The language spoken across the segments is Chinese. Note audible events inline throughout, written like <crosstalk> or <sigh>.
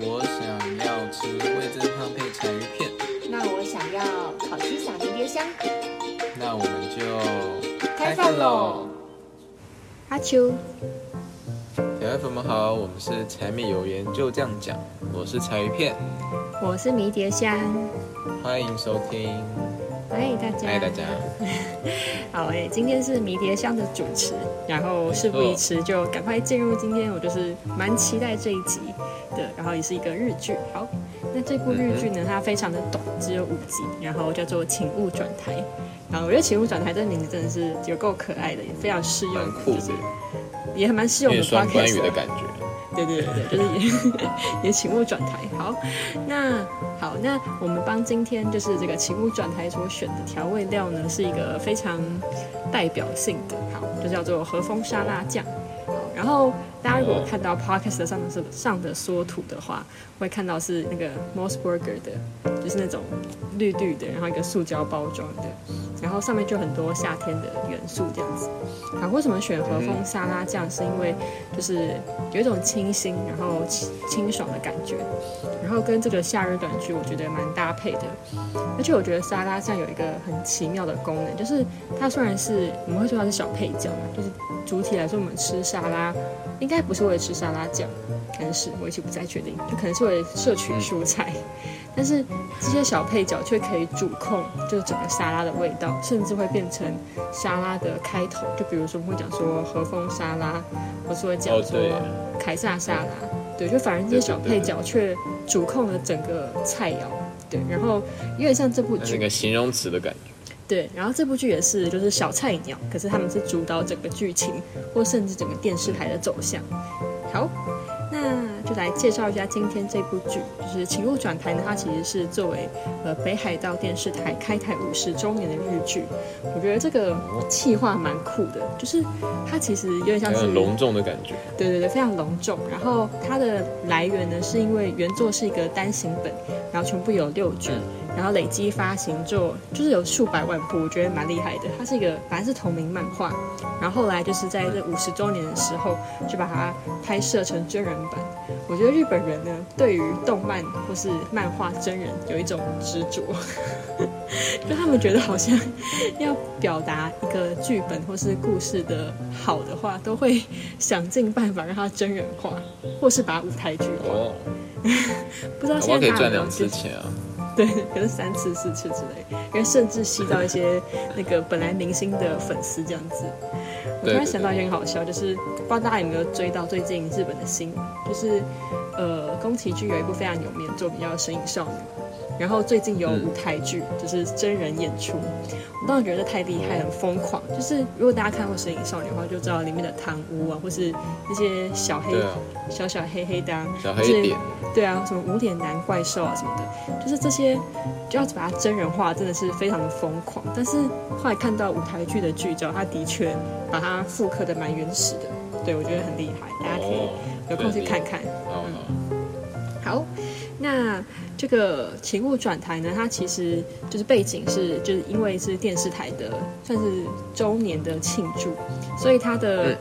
我想要吃味增汤配柴鱼片，那我想要烤鸡撒迷迭香。那我们就开饭喽！阿秋，小朋友们好，我们是柴米油盐就这样讲，我是柴鱼片，我是迷迭香，欢迎收听。嗨大家，嗨大家，<laughs> 好诶，今天是迷迭香的主持，然后事不宜迟，就赶快进入今天，我就是蛮期待这一集的，然后也是一个日剧。好，那这部日剧呢，它非常的短，只有五集，然后叫做《请勿转台》。然后我觉得《请勿转台》这个名字真的是有够可爱的，也非常适用，就是也很蛮适用的双关语的感觉。对对对对，就是也 <laughs> 也请勿转台。好，那好，那我们帮今天就是这个请勿转台所选的调味料呢，是一个非常代表性的，好，就叫做和风沙拉酱。然后大家如果看到 podcast 上的上的缩图的话，会看到是那个 Mossburger 的，就是那种绿绿的，然后一个塑胶包装的。然后上面就很多夏天的元素这样子。好，为什么选和风沙拉酱？是因为就是有一种清新，然后清清爽的感觉。然后跟这个夏日短剧我觉得蛮搭配的。而且我觉得沙拉酱有一个很奇妙的功能，就是它虽然是我们会说它是小配角嘛，就是主体来说我们吃沙拉应该不是为了吃沙拉酱，但是我一直不太确定，就可能是为了摄取蔬菜。<laughs> 但是这些小配角却可以主控，就是整个沙拉的味道，甚至会变成沙拉的开头。就比如说，我们会讲说和风沙拉，或是会讲说凯撒沙拉，对，就反而这些小配角却主控了整个菜肴，对。然后有点像这部剧，那个形容词的感觉。对，然后这部剧也是，就是小菜鸟，可是他们是主导整个剧情，或甚至整个电视台的走向。好。那就来介绍一下今天这部剧，就是《情路转台》呢。它其实是作为呃北海道电视台开台五十周年的日剧。我觉得这个企划蛮酷的，就是它其实有点像是隆重的感觉。对对对，非常隆重。然后它的来源呢，是因为原作是一个单行本，然后全部有六卷。然后累积发行就就是有数百万部，我觉得蛮厉害的。它是一个反正是同名漫画，然后后来就是在这五十周年的时候，就把它拍摄成真人版。我觉得日本人呢，对于动漫或是漫画真人有一种执着，<laughs> 就他们觉得好像 <laughs> 要表达一个剧本或是故事的好的话，都会想尽办法让它真人化，或是把舞台剧化。<laughs> 不知道现在可以赚两次钱啊。对，可能三次四次之类，因为甚至吸到一些那个本来明星的粉丝这样子。我突然想到一件很好笑，就是不知道大家有没有追到最近日本的新闻，就是呃宫崎骏有一部非常有名的作品叫《神隐少女》。然后最近有舞台剧，就是真人演出，我当时觉得太厉害，很疯狂。就是如果大家看过《神隐少女》的话，就知道里面的汤屋啊，或是那些小黑、小小黑黑的，小黑点，对啊，什么无脸男怪兽啊什么的，就是这些就要把它真人化，真的是非常的疯狂。但是后来看到舞台剧的剧照，它的确把它复刻的蛮原始的，对我觉得很厉害，大家可以有空去看看。嗯，好，那。这个《情物转台》呢，它其实就是背景是，就是因为是电视台的算是周年的庆祝，所以它的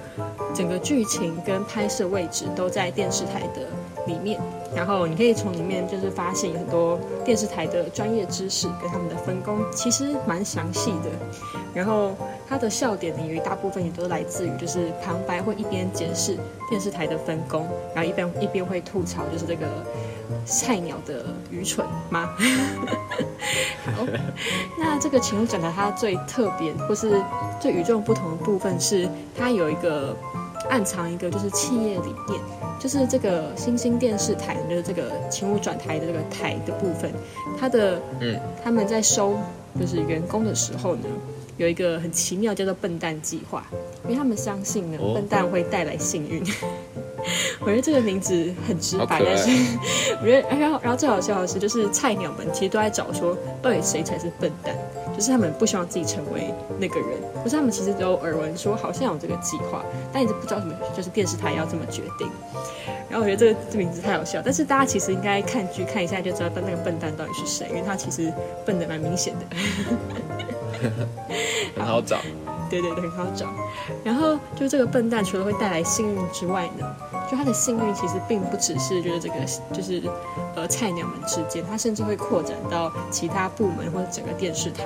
整个剧情跟拍摄位置都在电视台的里面。然后你可以从里面就是发现很多电视台的专业知识跟他们的分工，其实蛮详细的。然后它的笑点呢，有一大部分也都来自于就是旁白会一边解释电视台的分工，然后一边一边会吐槽就是这个。菜鸟的愚蠢吗？<laughs> 好，那这个情路转台它最特别或是最与众不同的部分是，它有一个暗藏一个就是企业理念，就是这个新兴电视台的这个情路转台的这个台的部分，它的嗯，他们在收就是员工的时候呢，有一个很奇妙叫做笨蛋计划，因为他们相信呢，笨蛋会带来幸运。<laughs> 我觉得这个名字很直白，但是 <laughs> 我觉得，然后，然后最好笑的是，就是菜鸟们其实都在找说，到底谁才是笨蛋？就是他们不希望自己成为那个人，可是他们其实都耳闻说好像有这个计划，但一直不知道什么，就是电视台要这么决定。然后我觉得这个这名字太好笑，但是大家其实应该看剧看一下就知道那个笨蛋到底是谁，因为他其实笨的蛮明显的，<laughs> 很好找。对对对，很好找。然后就这个笨蛋，除了会带来幸运之外呢，就他的幸运其实并不只是就是这个就是呃菜鸟们之间，他甚至会扩展到其他部门或者整个电视台，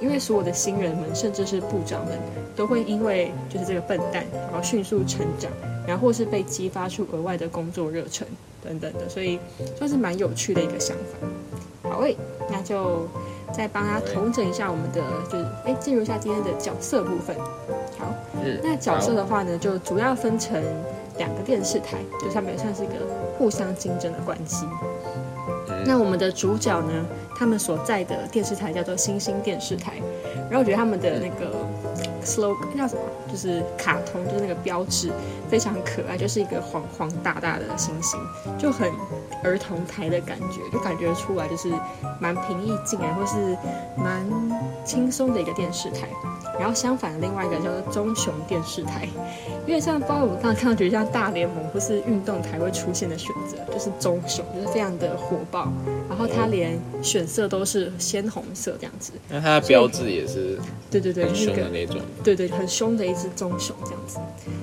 因为所有的新人们，甚至是部长们，都会因为就是这个笨蛋，然后迅速成长，然后或是被激发出额外的工作热忱等等的，所以算是蛮有趣的一个想法。好诶，那就。再帮他统整一下我们的，就是哎，进入一下今天的角色部分。好，那角色的话呢，就主要分成两个电视台，就上面算是一个互相竞争的关系。那我们的主角呢，他们所在的电视台叫做星星电视台，然后我觉得他们的那个 slogan 叫什么，就是卡通，就是那个标志非常可爱，就是一个黄黄大大的星星，就很儿童台的感觉，就感觉出来就是蛮平易近人或是蛮轻松的一个电视台。然后相反的另外一个叫做棕熊电视台，因为像包括我刚刚看到，觉得像大联盟或是运动台会出现的选择，就是棕熊，就是非常的火爆。然后它连选色都是鲜红色这样子。那它的标志也是对对对，很凶的那种。对对，很凶的一只棕熊这样子。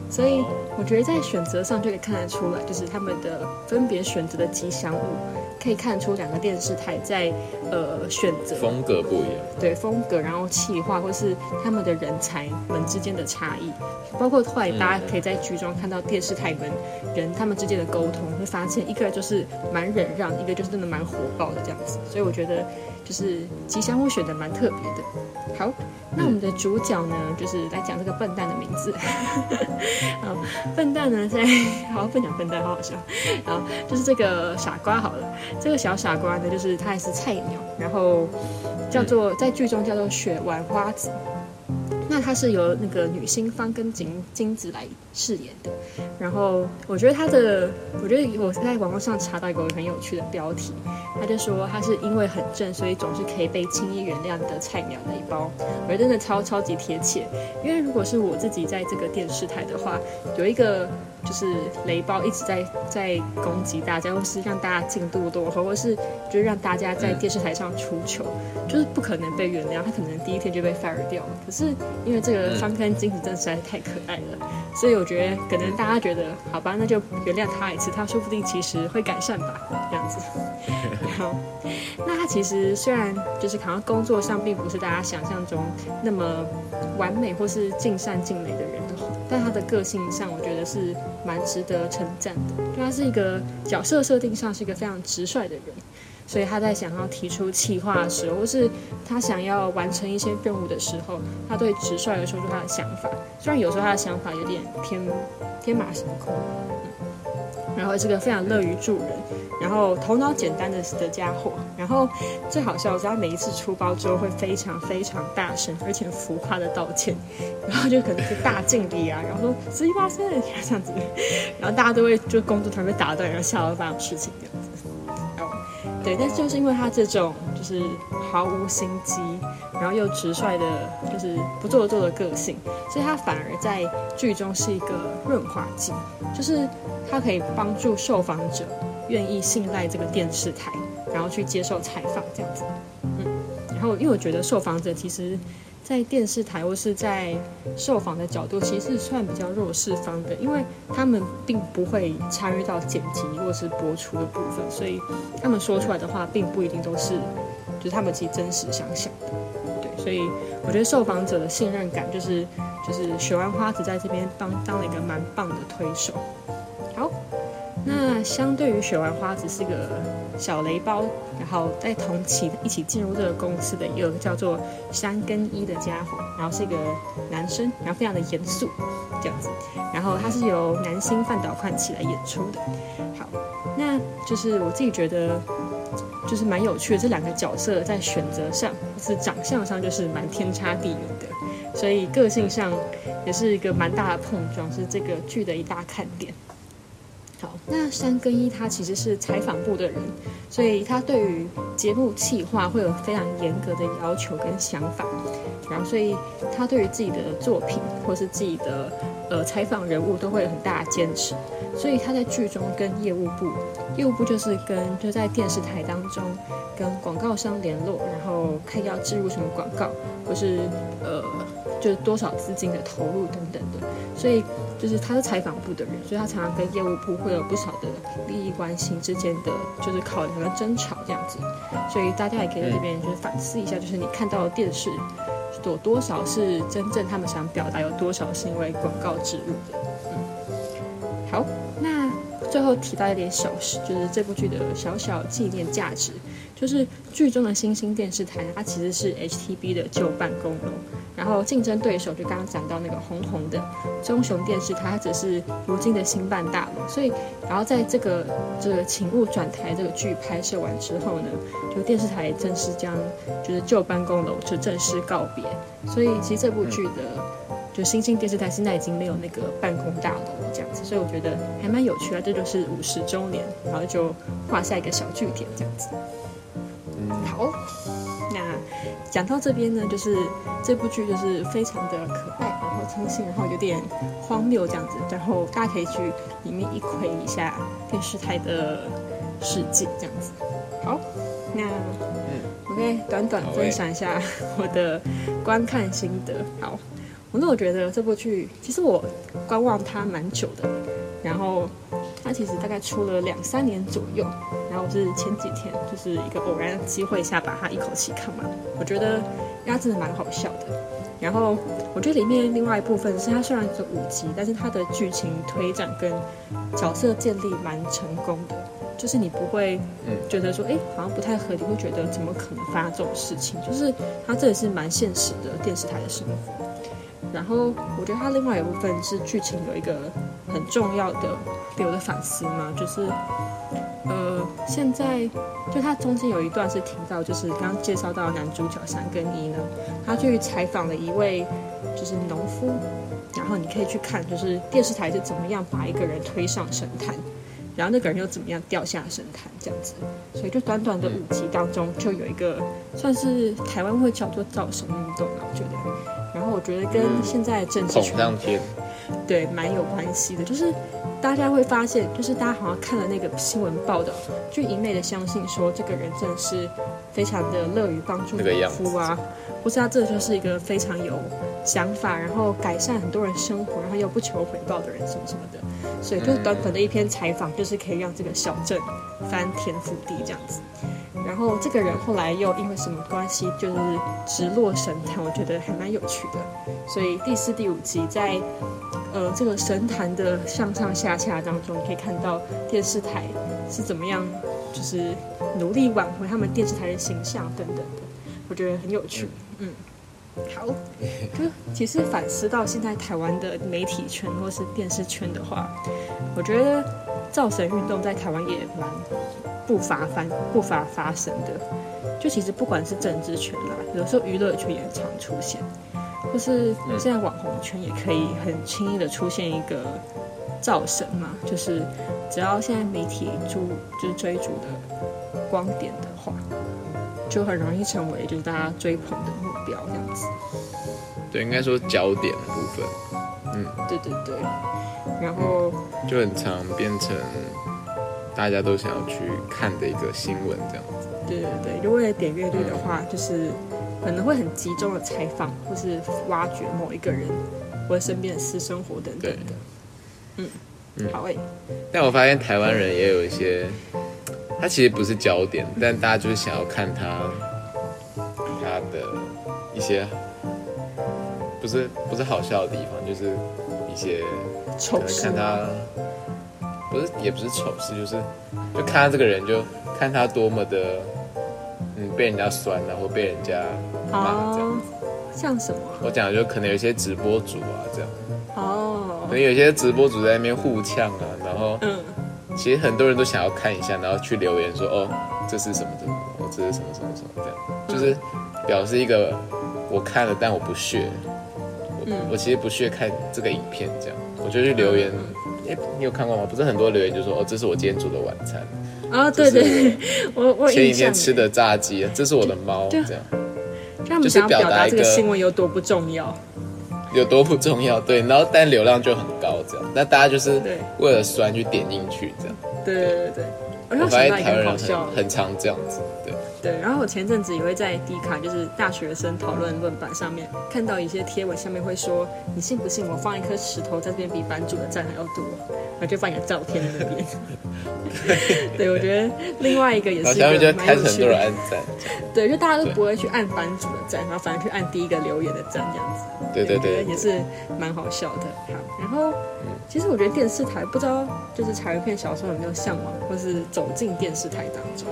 所以我觉得在选择上就可以看得出来，就是他们的分别选择的吉祥物。可以看出两个电视台在呃选择风格不一样，对风格，然后气化或是他们的人才们之间的差异，包括后来大家可以在剧中看到电视台们人他们之间的沟通，会发现一个就是蛮忍让，一个就是真的蛮火爆的这样子，所以我觉得就是吉祥物选的蛮特别的。好，那我们的主角呢，就是来讲这个笨蛋的名字。<laughs> 好，笨蛋呢在好不讲笨蛋，好好笑。好，就是这个傻瓜好了。这个小傻瓜呢，就是他还是菜鸟，然后叫做在剧中叫做雪丸花子。那他是由那个女星方跟金金子来饰演的。然后我觉得他的，我觉得我在网络上查到一个很有趣的标题，他就说他是因为很正，所以总是可以被轻易原谅的菜鸟那一包。我觉得真的超超级贴切，因为如果是我自己在这个电视台的话，有一个。就是雷包一直在在攻击大家，或是让大家进度落后，或是就是让大家在电视台上出糗，就是不可能被原谅。他可能第一天就被 fire 掉了。可是因为这个方根金子真的实在是太可爱了，所以我觉得可能大家觉得好吧，那就原谅他一次，他说不定其实会改善吧，这样子。<laughs> 好，那他其实虽然就是好像工作上并不是大家想象中那么完美或是尽善尽美的人。但他的个性上，我觉得是蛮值得称赞的。就他是一个角色设定上是一个非常直率的人，所以他在想要提出企划的时候，或是他想要完成一些任务的时候，他对直率的说出他的想法。虽然有时候他的想法有点偏天马行空。嗯然后是个非常乐于助人，然后头脑简单的的家伙。然后最好笑的是，他每一次出包之后会非常非常大声，而且浮夸的道歉，然后就可能是大敬礼啊，然后说十一八岁这样子，然后大家都会就工作团被打断，然后笑到发生事情这样子。对，但是就是因为他这种就是毫无心机，然后又直率的，就是不做作的个性，所以他反而在剧中是一个润滑剂，就是他可以帮助受访者愿意信赖这个电视台，然后去接受采访这样子。嗯，然后因为我觉得受访者其实。在电视台或是在受访的角度，其实算比较弱势方的，因为他们并不会参与到剪辑或是播出的部分，所以他们说出来的话，并不一定都是，就是他们其实真实想想的，对，所以我觉得受访者的信任感，就是就是雪丸花子在这边当当了一个蛮棒的推手。好，那相对于雪丸花子是个。小雷包，然后在同期一起进入这个公司的一个叫做山根一的家伙，然后是一个男生，然后非常的严肃这样子，然后他是由男星范岛宽起来演出的。好，那就是我自己觉得就是蛮有趣的，这两个角色在选择上是长相上就是蛮天差地远的，所以个性上也是一个蛮大的碰撞，是这个剧的一大看点。那山根一他其实是采访部的人，所以他对于节目企划会有非常严格的要求跟想法，然后所以他对于自己的作品或是自己的呃采访人物都会有很大的坚持，所以他在剧中跟业务部，业务部就是跟就在电视台当中跟广告商联络，然后看要植入什么广告，或是呃。就是多少资金的投入等等的，所以就是他是采访部的人，所以他常常跟业务部会有不少的利益关系之间的就是考量跟争吵这样子，所以大家也可以在这边就是反思一下，就是你看到的电视有多少是真正他们想表达，有多少是因为广告植入的。嗯，好，那最后提到一点小事，就是这部剧的小小纪念价值。就是剧中的新兴电视台，它其实是 HTB 的旧办公楼，然后竞争对手就刚刚讲到那个红红的中雄电视台，它只是如今的新办大楼。所以，然后在这个这个请勿转台这个剧拍摄完之后呢，就电视台正式将就是旧办公楼就正式告别。所以，其实这部剧的就新兴电视台现在已经没有那个办公大楼这样子，所以我觉得还蛮有趣啊。这就是五十周年，然后就画下一个小句点这样子。好，那讲到这边呢，就是这部剧就是非常的可爱，然后清新，然后有点荒谬这样子，然后大家可以去里面一窥一下电视台的世界这样子。好，那嗯，OK，短短分享一下我的观看心得。好，我那我觉得这部剧其实我观望它蛮久的，然后。它其实大概出了两三年左右，然后我是前几天就是一个偶然的机会下把它一口气看完。我觉得它真的蛮好笑的。然后我觉得里面另外一部分是它虽然是五集，但是它的剧情推展跟角色建立蛮成功的，就是你不会觉得说哎好像不太合理，会觉得怎么可能发生这种事情？就是它这也是蛮现实的电视台的生活。然后我觉得它另外一部分是剧情有一个很重要的给我的反思嘛，就是，呃，现在就他中间有一段是提到，就是刚刚介绍到男主角三根一呢，他去采访了一位就是农夫，然后你可以去看，就是电视台是怎么样把一个人推上神坛，然后那个人又怎么样掉下神坛这样子，所以就短短的五集当中就有一个算是台湾会叫做造神运动啊，我觉得。然后我觉得跟现在政治圈对蛮有关系的，就是大家会发现，就是大家好像看了那个新闻报道，就一昧的相信说这个人真的是非常的乐于帮助农夫啊，或是他这就是一个非常有想法，然后改善很多人生活，然后又不求回报的人什么什么的，所以就短短的一篇采访，就是可以让这个小镇翻天覆地这样子。然后这个人后来又因为什么关系，就是直落神坛，我觉得还蛮有趣的。所以第四、第五集在呃这个神坛的上上下下当中，可以看到电视台是怎么样，就是努力挽回他们电视台的形象等等的，我觉得很有趣。嗯，好，就其实反思到现在台湾的媒体圈或是电视圈的话，我觉得造神运动在台湾也蛮。不乏发不乏发生的，就其实不管是政治圈啦，有时候娱乐圈也常出现，或是现在网红圈也可以很轻易的出现一个造神嘛，就是只要现在媒体注就是追逐的光点的话，就很容易成为就是大家追捧的目标这样子。对，应该说焦点部分，嗯，对对对，然后就很常变成。大家都想要去看的一个新闻，这样子。对对对，如果为了点阅率的话，就是可能会很集中的采访，或是挖掘某一个人或者身边的私生活等等的。嗯嗯，好诶。但我发现台湾人也有一些，他其实不是焦点，但大家就是想要看他他的一些，不是不是好笑的地方，就是一些丑事。看他不是，也不是丑事，就是就看他这个人，就看他多么的，嗯，被人家酸啊，或被人家骂这样。像什么？我讲的就可能有些直播主啊，这样。哦。可能有些直播主在那边互呛啊，然后，嗯，其实很多人都想要看一下，然后去留言说，哦，这是什么什么，哦，这是什么什么什么，这样，就是表示一个我看了，但我不屑，我我其实不屑看这个影片，这样，我就去留言。哎，你有看过吗？不是很多留言就说哦，这是我今天煮的晚餐啊，对对，我我前几天吃的炸鸡，这是我的猫，这样，就是表达这个新闻有多不重要，有多不重要，对，然后但流量就很高，这样，那大家就是为了酸去点进去，这样，对对对对，我发现台湾人很很常这样子，对。对，然后我前阵子也会在迪卡，就是大学生讨论论版上面看到一些贴文，下面会说：“你信不信我放一颗石头在这边比版主的赞还要多？”然后就放一个照片在那边。<laughs> 对，我觉得另外一个也是蛮有趣的。对，就大家都不会去按版主的赞，然后反而去按第一个留言的赞这样子。对对对，也是蛮好笑的。好，然后其实我觉得电视台不知道就是柴鱼片小时候有没有向往，或是走进电视台当中？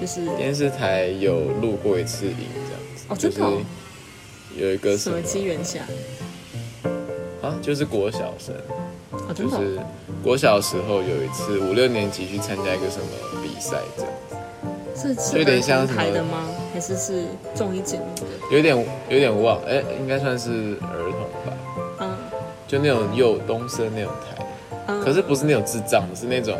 就是电视台有录过一次影这样子，哦，真的，有一个什么机缘下？啊，就是国小生，就是国小时候有一次五六年级去参加一个什么比赛这样子，是有点像台的吗？还是是综艺节目的？有点有点忘，哎，应该算是儿童吧，嗯，就那种幼东升那种台，可是不是那种智障，是那种。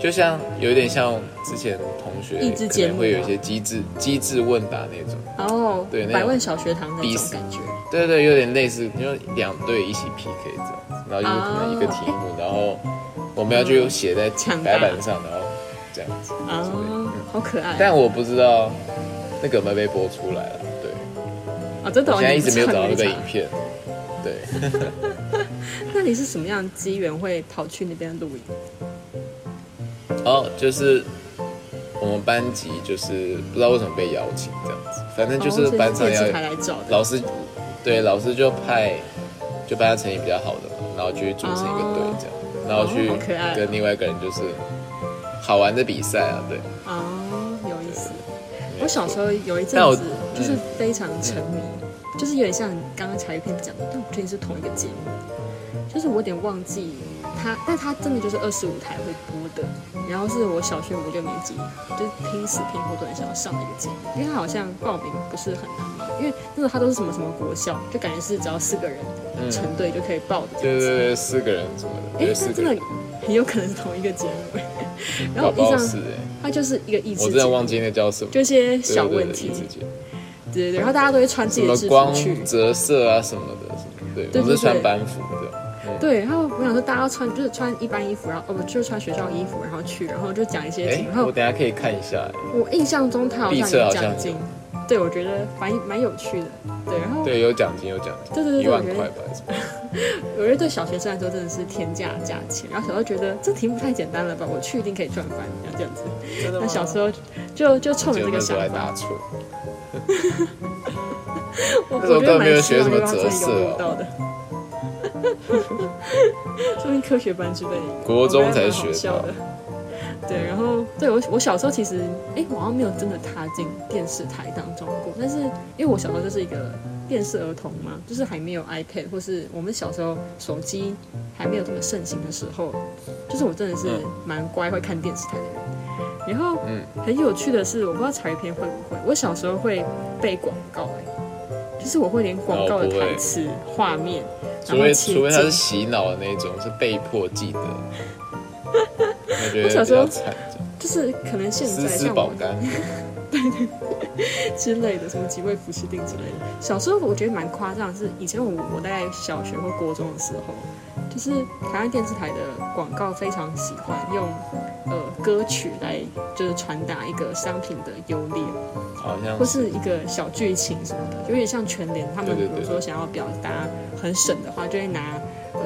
就像有点像之前同学可能会有一些机智机智问答那种。哦，对，百问小学堂那种感觉，对对，有点类似，因为两队一起 PK 这样子，然后就是可能一个题目，然后我们要就写在白板上，然后这样子啊，好可爱。但我不知道那个没被播出来了，对。啊，真的，现在一直没有找到那个影片，对。<laughs> <laughs> 那你是什么样机缘会跑去那边录影？哦，就是我们班级就是不知道为什么被邀请这样子，反正就是班上要老师，对老师就派就班上成绩比较好的，然后去组成一个队这样，然后去跟另外一个人就是好玩的比赛啊，对。哦，有意思。我小时候有一阵子就是非常沉迷，就是有点像刚刚柴片讲的，但我确定是同一个节目，就是我有点忘记。他，但他真的就是二十五台会播的，然后是我小学五六年级，就是拼死拼活都很想要上的一个节目，因为他好像报名不是很难嘛，因为那个他都是什么什么国校，就感觉是只要四个人成队就可以报的。对对对，四个人什么的。哎，那真的很有可能是同一个节目。<laughs> 然后印象，他就是一个意志。我真的忘记那叫什么。就一些小问题。对对对，然后大家都会穿自己的制服去折射啊什么的，对，我是穿班服的。对，然后我想说，大家穿就是穿一般衣服，然后哦不，就是穿学校衣服，然后去，然后就讲一些。然后我等下可以看一下。我印象中他好像有奖金，对我觉得蛮蛮有趣的。对，然后对有奖金有奖金，对对对，一万块吧。我觉得对 <laughs> 小学生来说真的是天价价钱。然后小时候觉得这题目太简单了吧，我去一定可以赚翻，这样子。那小时候就就冲着这个想法。我 <laughs> 我觉得蛮学什么折射。<laughs> 说明科学班之类，国中才学的。对，然后对我我小时候其实，哎，我好像没有真的踏进电视台当中过。但是因为我小时候就是一个电视儿童嘛，就是还没有 iPad 或是我们小时候手机还没有这么盛行的时候，就是我真的是蛮乖会看电视台的人。然后，嗯，很有趣的是，我不知道彩片会不会，我小时候会背广告，哎，就是我会连广告的台词、画面。除非除非他是洗脑的那种，是被迫记得。<laughs> 我小时候就是可能现在像保肝，<laughs> 对对之类的，什么几味福士定之类的。小时候我觉得蛮夸张，是以前我我大概小学或国中的时候，就是台湾电视台的广告非常喜欢用呃歌曲来就是传达一个商品的优劣。好像或是一个小剧情什么的，有点像全联他们，比如说想要表达很省的话，就会拿呃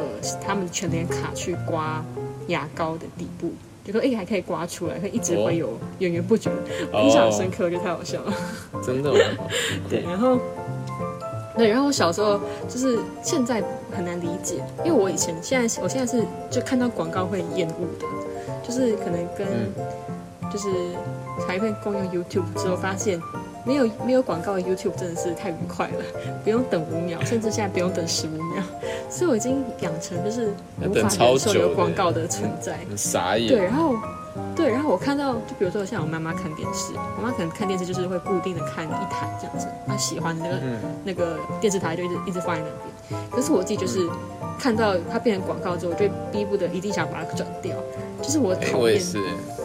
他们全联卡去刮牙膏的底部，就说哎还可以刮出来，会一直会有源源不绝，印象深刻，就太好笑了。<laughs> 真的 <laughs> 对，然后对，然后我小时候就是现在很难理解，因为我以前现在我现在是就看到广告会厌恶的，就是可能跟就是。才会共用 YouTube 之后，发现没有没有广告的 YouTube 真的是太愉快了，不用等五秒，<laughs> 甚至现在不用等十五秒，所以我已经养成就是无法忍受有广告的存在。傻眼。对，然后对，然后我看到，就比如说像我妈妈看电视，我妈可能看电视就是会固定的看一台这样子，她喜欢的那个那个电视台就一直一直放在那边。可是我自己就是看到它变成广告之后，我就逼不得一定想把它转掉，就是我讨厌。我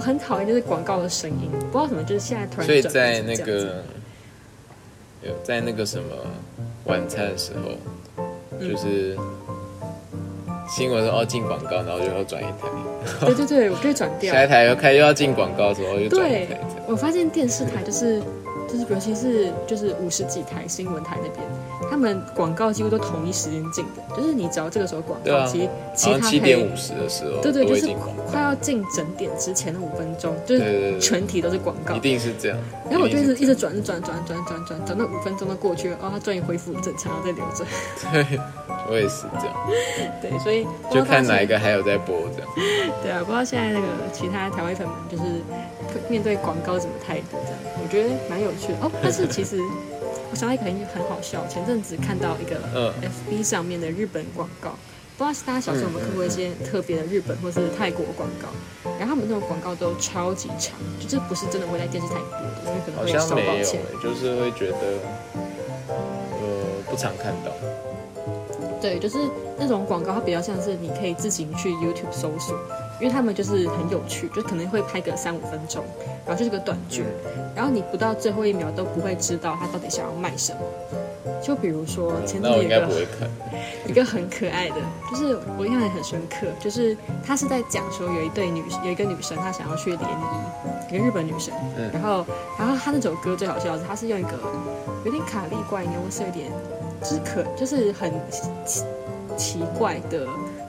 很讨厌就是广告的声音，不知道什么，就是现在突然。所以在那个有在那个什么晚餐的时候，就是新闻说哦进广告，然后就要转一台。对对对，我可以转掉。<laughs> 下一台又开又要进广告的时候，又转一台。我发现电视台就是就是，尤其是就是五十几台新闻台那边。他们广告几乎都同一时间进的，就是你只要这个时候广告，其实其他七点五十的时候，对对，就是快要进整点之前的五分钟，就是全体都是广告，一定是这样。然后我就一直一直转转转转转转，转到五分钟都过去了，哦，他终于恢复正常，再留着。对，我也是这样。对，所以就看哪一个还有在播这样。对啊，不知道现在那个其他台湾粉们就是面对广告怎么态度这样，我觉得蛮有哦。但是其实。我想到一个很很好笑，前阵子看到一个 FB 上面的日本广告，不知道是大家小时候有没有看过一些特别的日本或是泰国广告，然后他们那种广告都超级长，就这不是真的会在电视台播的，因为可能会收抱歉，就是会觉得呃不常看到。对，就是那种广告，它比较像是你可以自行去 YouTube 搜索。因为他们就是很有趣，就可能会拍个三五分钟，然后就是个短剧，然后你不到最后一秒都不会知道他到底想要卖什么。就比如说前几天一个 <laughs> 一个很可爱的，就是我印象也很深刻，就是他是在讲说有一对女有一个女生她想要去联谊，一个日本女生，然后然后她那首歌最好笑的是，她是用一个有点卡利怪，应该会是有点就是可就是很奇奇怪的。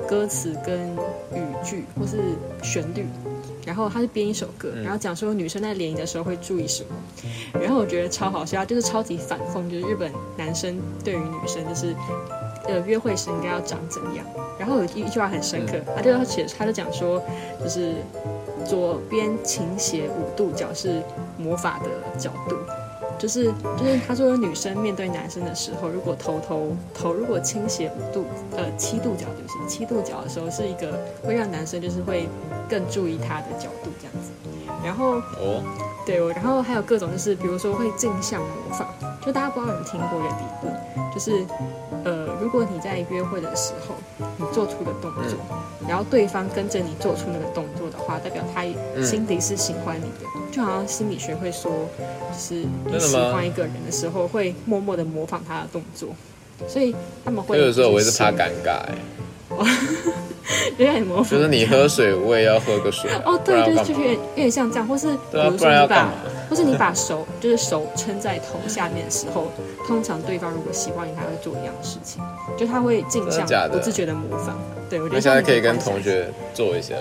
歌词跟语句或是旋律，然后他是编一首歌，然后讲说女生在联谊的时候会注意什么，然后我觉得超好笑，就是超级反讽，就是日本男生对于女生就是，呃，约会时应该要长怎样。然后有一一句话很深刻，他就写，他就讲说，就是左边倾斜五度角是魔法的角度。就是就是，他说女生面对男生的时候，如果头头头如果倾斜五度，呃七度角就行，七度角的时候是一个会让男生就是会更注意他的角度这样子。然后哦，对，然后还有各种就是，比如说会镜像模仿，就大家不知道有听过一个理论，就是呃，如果你在约会的时候你做出的动作，然后对方跟着你做出那个动作的话，代表他心底是喜欢你的。就好像心理学会说，就是你喜欢一个人的时候，会默默的模仿他的动作，所以他们会。有时候我也是怕尴尬哎。<laughs> 有点模仿。就是你喝水，我也要喝个水。哦，对对，就是有点有点像这样，或是比如说你把，或是你把手 <laughs> 就是手撑在头下面的时候，通常对方如果喜欢你，他会做一样的事情，就他会镜像不自觉的模仿。对，我觉得现在可以跟同学做一下。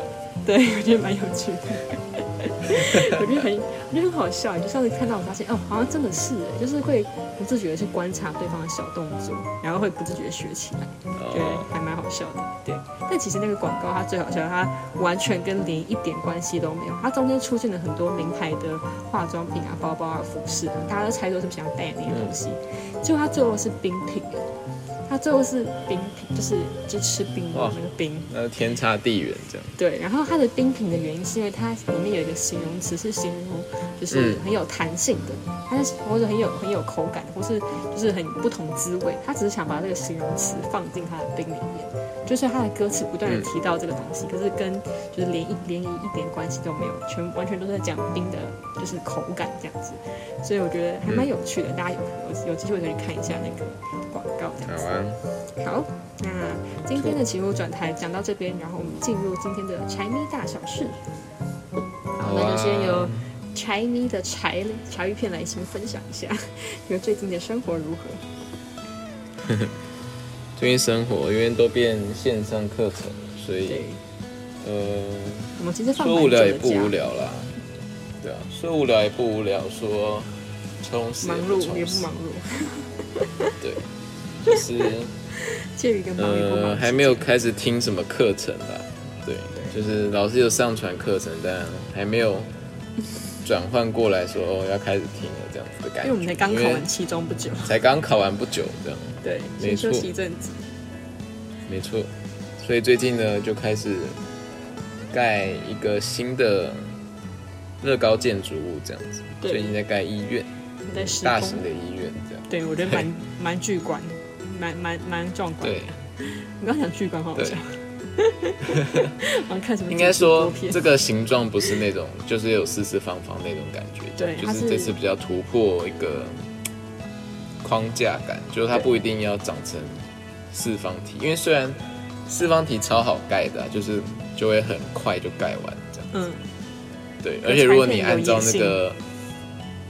对，我觉得蛮有趣的。<laughs> 我觉得很，我觉得很好笑。就上次看到，我发现哦，好像真的是，就是会不自觉的去观察对方的小动作，然后会不自觉的学起来，对，还蛮好笑的。对，但其实那个广告它最好笑，它完全跟零一点关系都没有。它中间出现了很多名牌的化妆品啊、包包啊、服饰啊，大家都猜说是不是想要带那些东西，结果它最后是冰品。它最后是冰品，就是就吃冰的那个冰，呃，天差地远这样。对，然后它的冰品的原因是因为它里面有一个形容词是形容就是很有弹性的，它是或者很有很有口感，或是就是很不同滋味。他只是想把这个形容词放进他的冰里面。就是他的歌词不断的提到这个东西，可是跟就是连一连一一点关系都没有，全完全都是在讲冰的，就是口感这样子，所以我觉得还蛮有趣的，大家有有有机会可以看一下那个广告这样子。好，那今天的起舞转台讲到这边，然后我们进入今天的柴米大小事。好，那就先由柴米的柴茶鱼片来先分享一下，<laughs> 你们最近的生活如何？<laughs> 最近生活因为都变线上课程，所以呃，我们其实说无聊也不无聊啦，对啊，说无聊也不无聊，说充实忙碌也不忙碌，<laughs> 对，就是 <laughs> 介于跟呃还没有开始听什么课程吧，对，就是老师有上传课程，但还没有转换过来说哦要开始听了这样子的感觉，因为我们才刚考完期中不久，才刚考完不久这样。对，没错，休息一阵子，没错，所以最近呢就开始盖一个新的乐高建筑物，这样子。最近在盖医院，在大型的医院这样。对，我觉得蛮 <laughs> 蛮巨观，蛮蛮蛮壮观。对，<laughs> 你刚想巨观好笑。<laughs> 我看什么？应该说这个形状不是那种，就是有四四方方那种感觉。对，就是这次比较突破一个。框架感，就是它不一定要长成四方体，因为虽然四方体超好盖的，就是就会很快就盖完这样。嗯，对，而且如果你按照那个，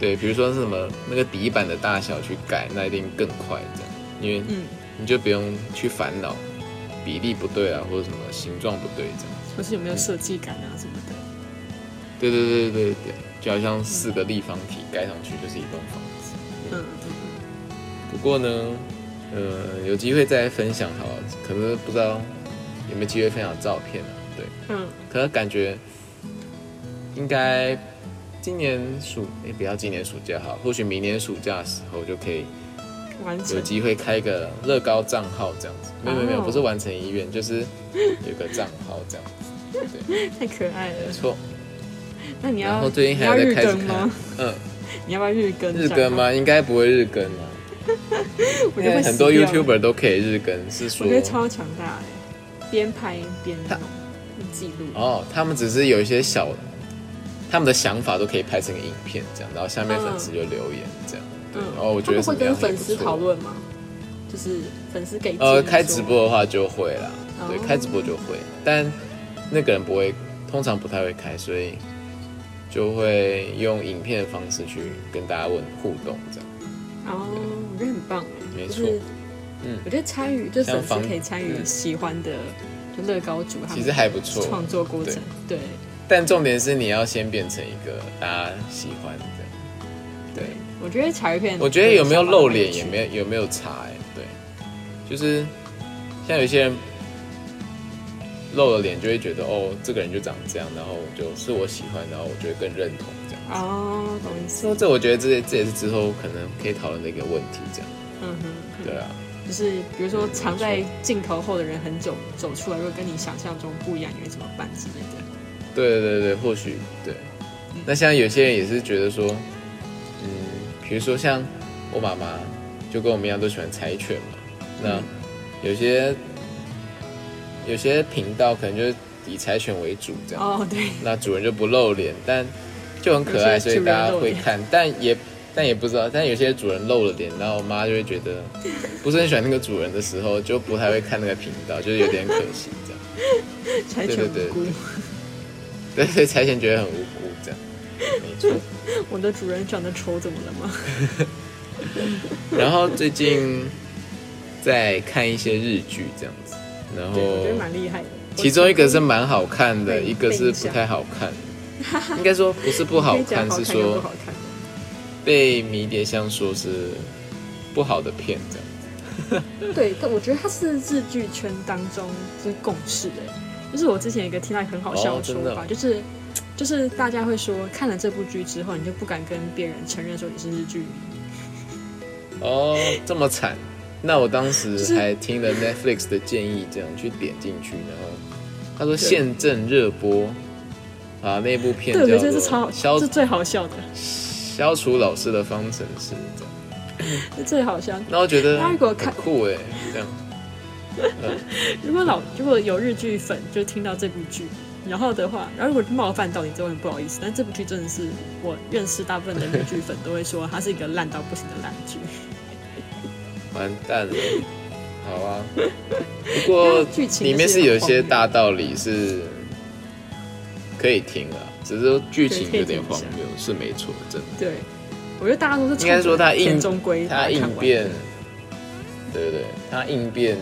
对，比如说是什么那个底板的大小去盖，那一定更快这样，因为你就不用去烦恼比例不对啊，或者什么形状不对这样。或是有没有设计感啊什么的？对对对对对对，就好像四个立方体盖上去就是一栋房子。嗯。不过呢，呃，有机会再分享好了，可是不知道有没有机会分享照片啊？对，嗯，可是感觉应该今年暑，哎，不要今年暑假哈，或许明年暑假的时候就可以完成，有机会开个乐高账号这样子。没有没有没有，不是完成医院，就是有个账号这样子。对，<laughs> 太可爱了。没错。那你要，然后最近还在开始看？嗯，你要不要日更？日更吗？应该不会日更啊。<laughs> 我觉得很多 YouTuber 都可以日更，是说我觉得超强大哎，边拍边弄记录。哦，他们只是有一些小，他们的想法都可以拍成个影片这样，然后下面粉丝就留言这样。嗯，然后我觉得会跟粉丝讨论吗？就是粉丝给呃开直播的话就会啦，对，开直播就会，但那个人不会，通常不太会开，所以就会用影片的方式去跟大家问互动这样。哦。我觉得很棒没错，嗯，我觉得参与就粉丝可以参与喜欢的，就乐高组，其实还不错创作过程，对。但重点是你要先变成一个大家喜欢的，对。我觉得彩鱼片，我觉得有没有露脸也没有有没有差哎，对，就是像有些人露了脸就会觉得哦，这个人就长这样，然后就是我喜欢，然后我就会更认同。哦，懂意思。说这，我觉得这这也是之后可能可以讨论的一个问题，这样。嗯哼，对啊。就是比如说藏在镜头后的人很久走出来，如果跟你想象中不一样，你会怎么办之类的？对对对或许对。那像有些人也是觉得说，嗯，比如说像我妈妈，就跟我们一样都喜欢柴犬嘛。那有些有些频道可能就是以柴犬为主，这样。哦，对。那主人就不露脸，但。就很可爱，所以大家会看，但也但也不知道，但有些主人露了脸，然后我妈就会觉得不是很喜欢那个主人的时候，就不太会看那个频道，就是有点可惜这样。对对对，对对，柴犬觉得很无辜这样。没错，<laughs> 我的主人长得丑怎么了吗？<laughs> 然后最近在看一些日剧这样子，然后我觉得蛮厉害的。其中一个是蛮好看的，一个是不太好看。应该说不是不好看，<laughs> 是说被迷迭香说是不好的片这样子。对，但我觉得它是日剧圈当中是共识的。就是我之前一个听到很好笑的说法，就是就是大家会说看了这部剧之后，你就不敢跟别人承认说你是日剧迷。哦，这么惨？那我当时还听了 Netflix 的建议，这样去点进去，然后他说现正热播。啊，那部片对，这是超消，是最好笑的。消除老师的方程式，这样 <laughs> 是最好笑。那我觉得他如果看酷哎，这样。<laughs> 如果老如果有日剧粉就听到这部剧，然后的话，然后如果冒犯到你，就很不好意思。但这部剧真的是我认识大部分的日剧粉都会说，它是一个烂到不行的烂剧。<laughs> 完蛋了，好啊。不过 <laughs> 剧情里面是有一些大道理是。可以听的，只是剧情有点荒谬，是没错，真的。对，我觉得大家都是应该说他应中规，他应变，对对对，他应变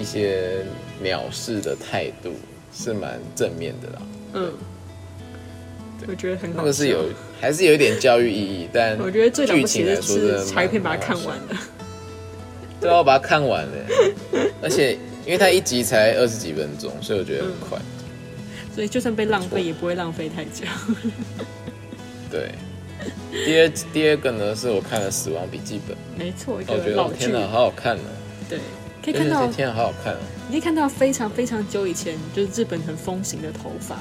一些藐视的态度是蛮正面的啦。嗯，我觉得很好。那个是有，还是有一点教育意义，但我觉得最剧情来说是拆片把它看完了。对啊，我把它看完了，而且因为它一集才二十几分钟，所以我觉得很快。所以就算被浪费，也不会浪费太久。<laughs> 对，第二第二个呢，是我看了《死亡笔记本》，没错，我觉得天哪，好好看呢。对，可以看到天哪，好好看哦。你可以看到非常非常久以前，就是日本很风行的头发，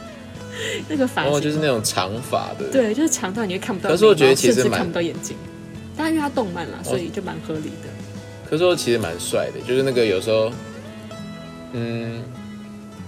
<laughs> 那个发型就是那种长发的，对，就是长到你会看不到。可是我觉得其实看不到眼睛，但因为它动漫了，所以就蛮合理的。可是我其实蛮帅的，就是那个有时候，嗯。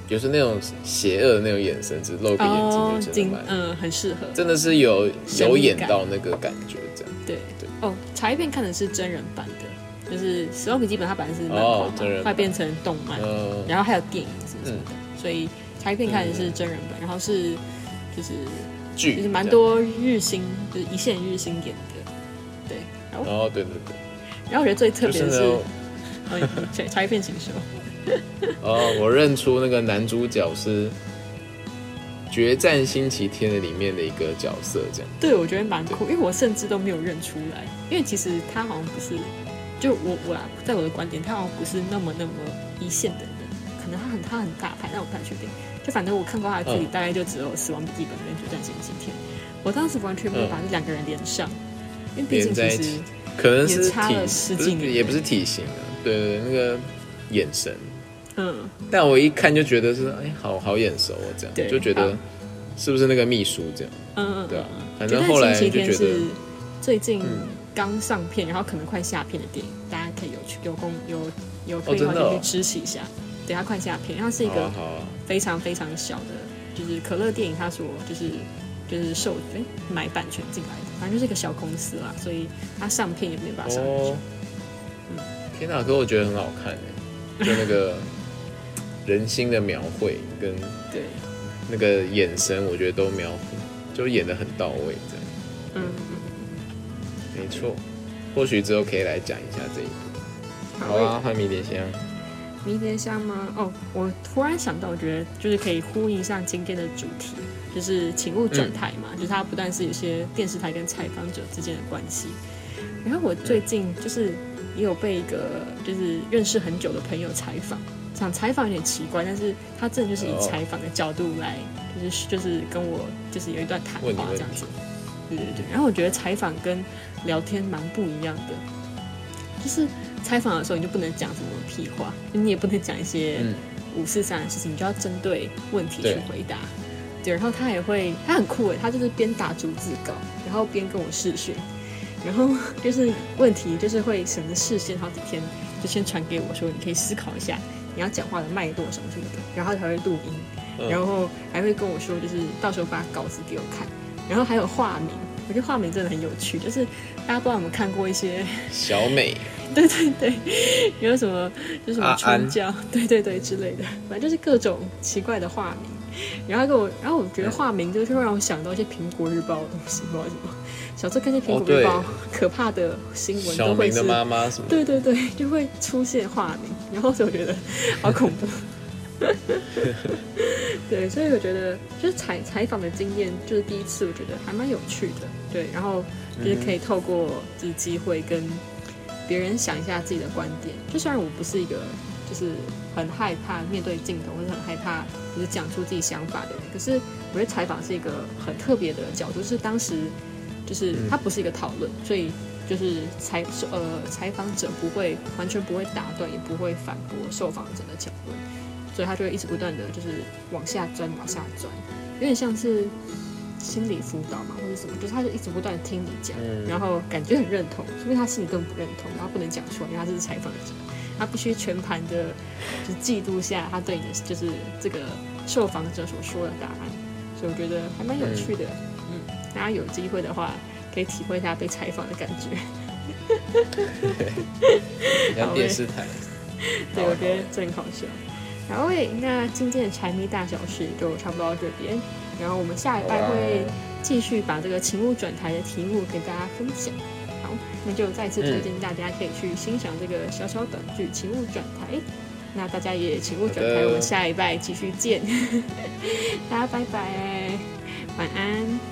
就是那种邪恶的那种眼神，只露个眼睛就真的蛮，嗯，很适合，真的是有有演到那个感觉这样。对对哦，茶叶片看的是真人版的，就是《死亡笔记本》它本来是漫画嘛，后来变成动漫，然后还有电影什么什么的，所以柴片看的是真人本，然后是就是剧，就是蛮多日星，就是一线日星演的，对，哦，对对对，然后我觉得最特别的是，柴柴片请说，<laughs> 哦，我认出那个男主角是。决战星期天的里面的一个角色，这样。对我觉得蛮酷，因为我甚至都没有认出来，因为其实他好像不是，就我我在我的观点，他好像不是那么那么一线的人，可能他很他很大牌，但我不太确定。就反正我看过他的剧里，大概就只有《死亡笔记本》跟《决战星期天》，我当时完全没有把这两个人连上，因为毕竟其实可能是差了十几年，也不是体型啊，对对，那个眼神。嗯，但我一看就觉得是，哎，好好眼熟哦，这样就觉得是不是那个秘书这样？嗯嗯，对啊。反正后来就觉得最近刚上片，然后可能快下片的电影，大家可以有去有空有有可以的话去支持一下。等下快下片，它是一个非常非常小的，就是可乐电影，它所就是就是授哎买版权进来的，反正就是一个小公司啦，所以它上片也没办法上。嗯，天哪，可我觉得很好看哎，就 <laughs> 那个。人心的描绘跟对那个眼神，我觉得都描就演的很到位，这样。嗯，没错。或许之后可以来讲一下这一部。好啊，换迷迭香。迷迭香吗？哦，我突然想到，我觉得就是可以呼应一下今天的主题，就是请勿转台嘛，就是它不但是有些电视台跟采访者之间的关系。然后我最近就是也有被一个就是认识很久的朋友采访。想采访有点奇怪，但是他真的就是以采访的角度来，就是就是跟我就是有一段谈话这样子，对对对。然后我觉得采访跟聊天蛮不一样的，就是采访的时候你就不能讲什么屁话，你也不能讲一些五四三的事情，你就要针对问题去回答。对，然后他也会，他很酷诶，他就是边打逐字稿，然后边跟我试训，然后就是问题就是会省着事先好几天就先传给我说，你可以思考一下。你要讲话的脉络什么什么的，然后他才会录音，然后还会跟我说，就是到时候把稿子给我看，然后还有化名，我觉得化名真的很有趣，就是大家不知道有没有看过一些 <laughs> 小美，对对对，有什么就什么春娇，对对对之类的，反正就是各种奇怪的化名。然后给我，然后我觉得化名就是会让我想到一些苹果日报的东西，不知道什么。小时候看些苹果日报，可怕的新闻都会是妈妈什么？对对对，就会出现化名，然后就觉得好恐怖。<laughs> 对，所以我觉得就是采采访的经验，就是第一次，我觉得还蛮有趣的。对，然后就是可以透过这机会跟别人想一下自己的观点。就虽然我不是一个。就是很害怕面对镜头，或者很害怕就是讲出自己想法的人。可是我觉得采访是一个很特别的角度，是当时就是它不是一个讨论，所以就是采呃采访者不会完全不会打断，也不会反驳受访者的讲论，所以他就会一直不断的就是往下钻，往下钻，有点像是心理辅导嘛，或者什么，就是他就一直不断听你讲，然后感觉很认同，因为他心里根本不认同，然后不能讲出来，因为他是采访者。他必须全盘的，就记录下他对你的就是这个受访者所说的答案，所以我觉得还蛮有趣的。嗯，大家有机会的话，可以体会一下被采访的感觉。<laughs> <laughs> 像电视台。对，我觉得真好笑。然后，那今天的柴米大小事就差不多到这边。然后我们下一拜会继续把这个勤务转台的题目跟大家分享。好那就再次推荐大家可以去欣赏这个小小短剧《请勿转台》。那大家也请勿转台，我们下一拜继续见。<laughs> 大家拜拜，晚安。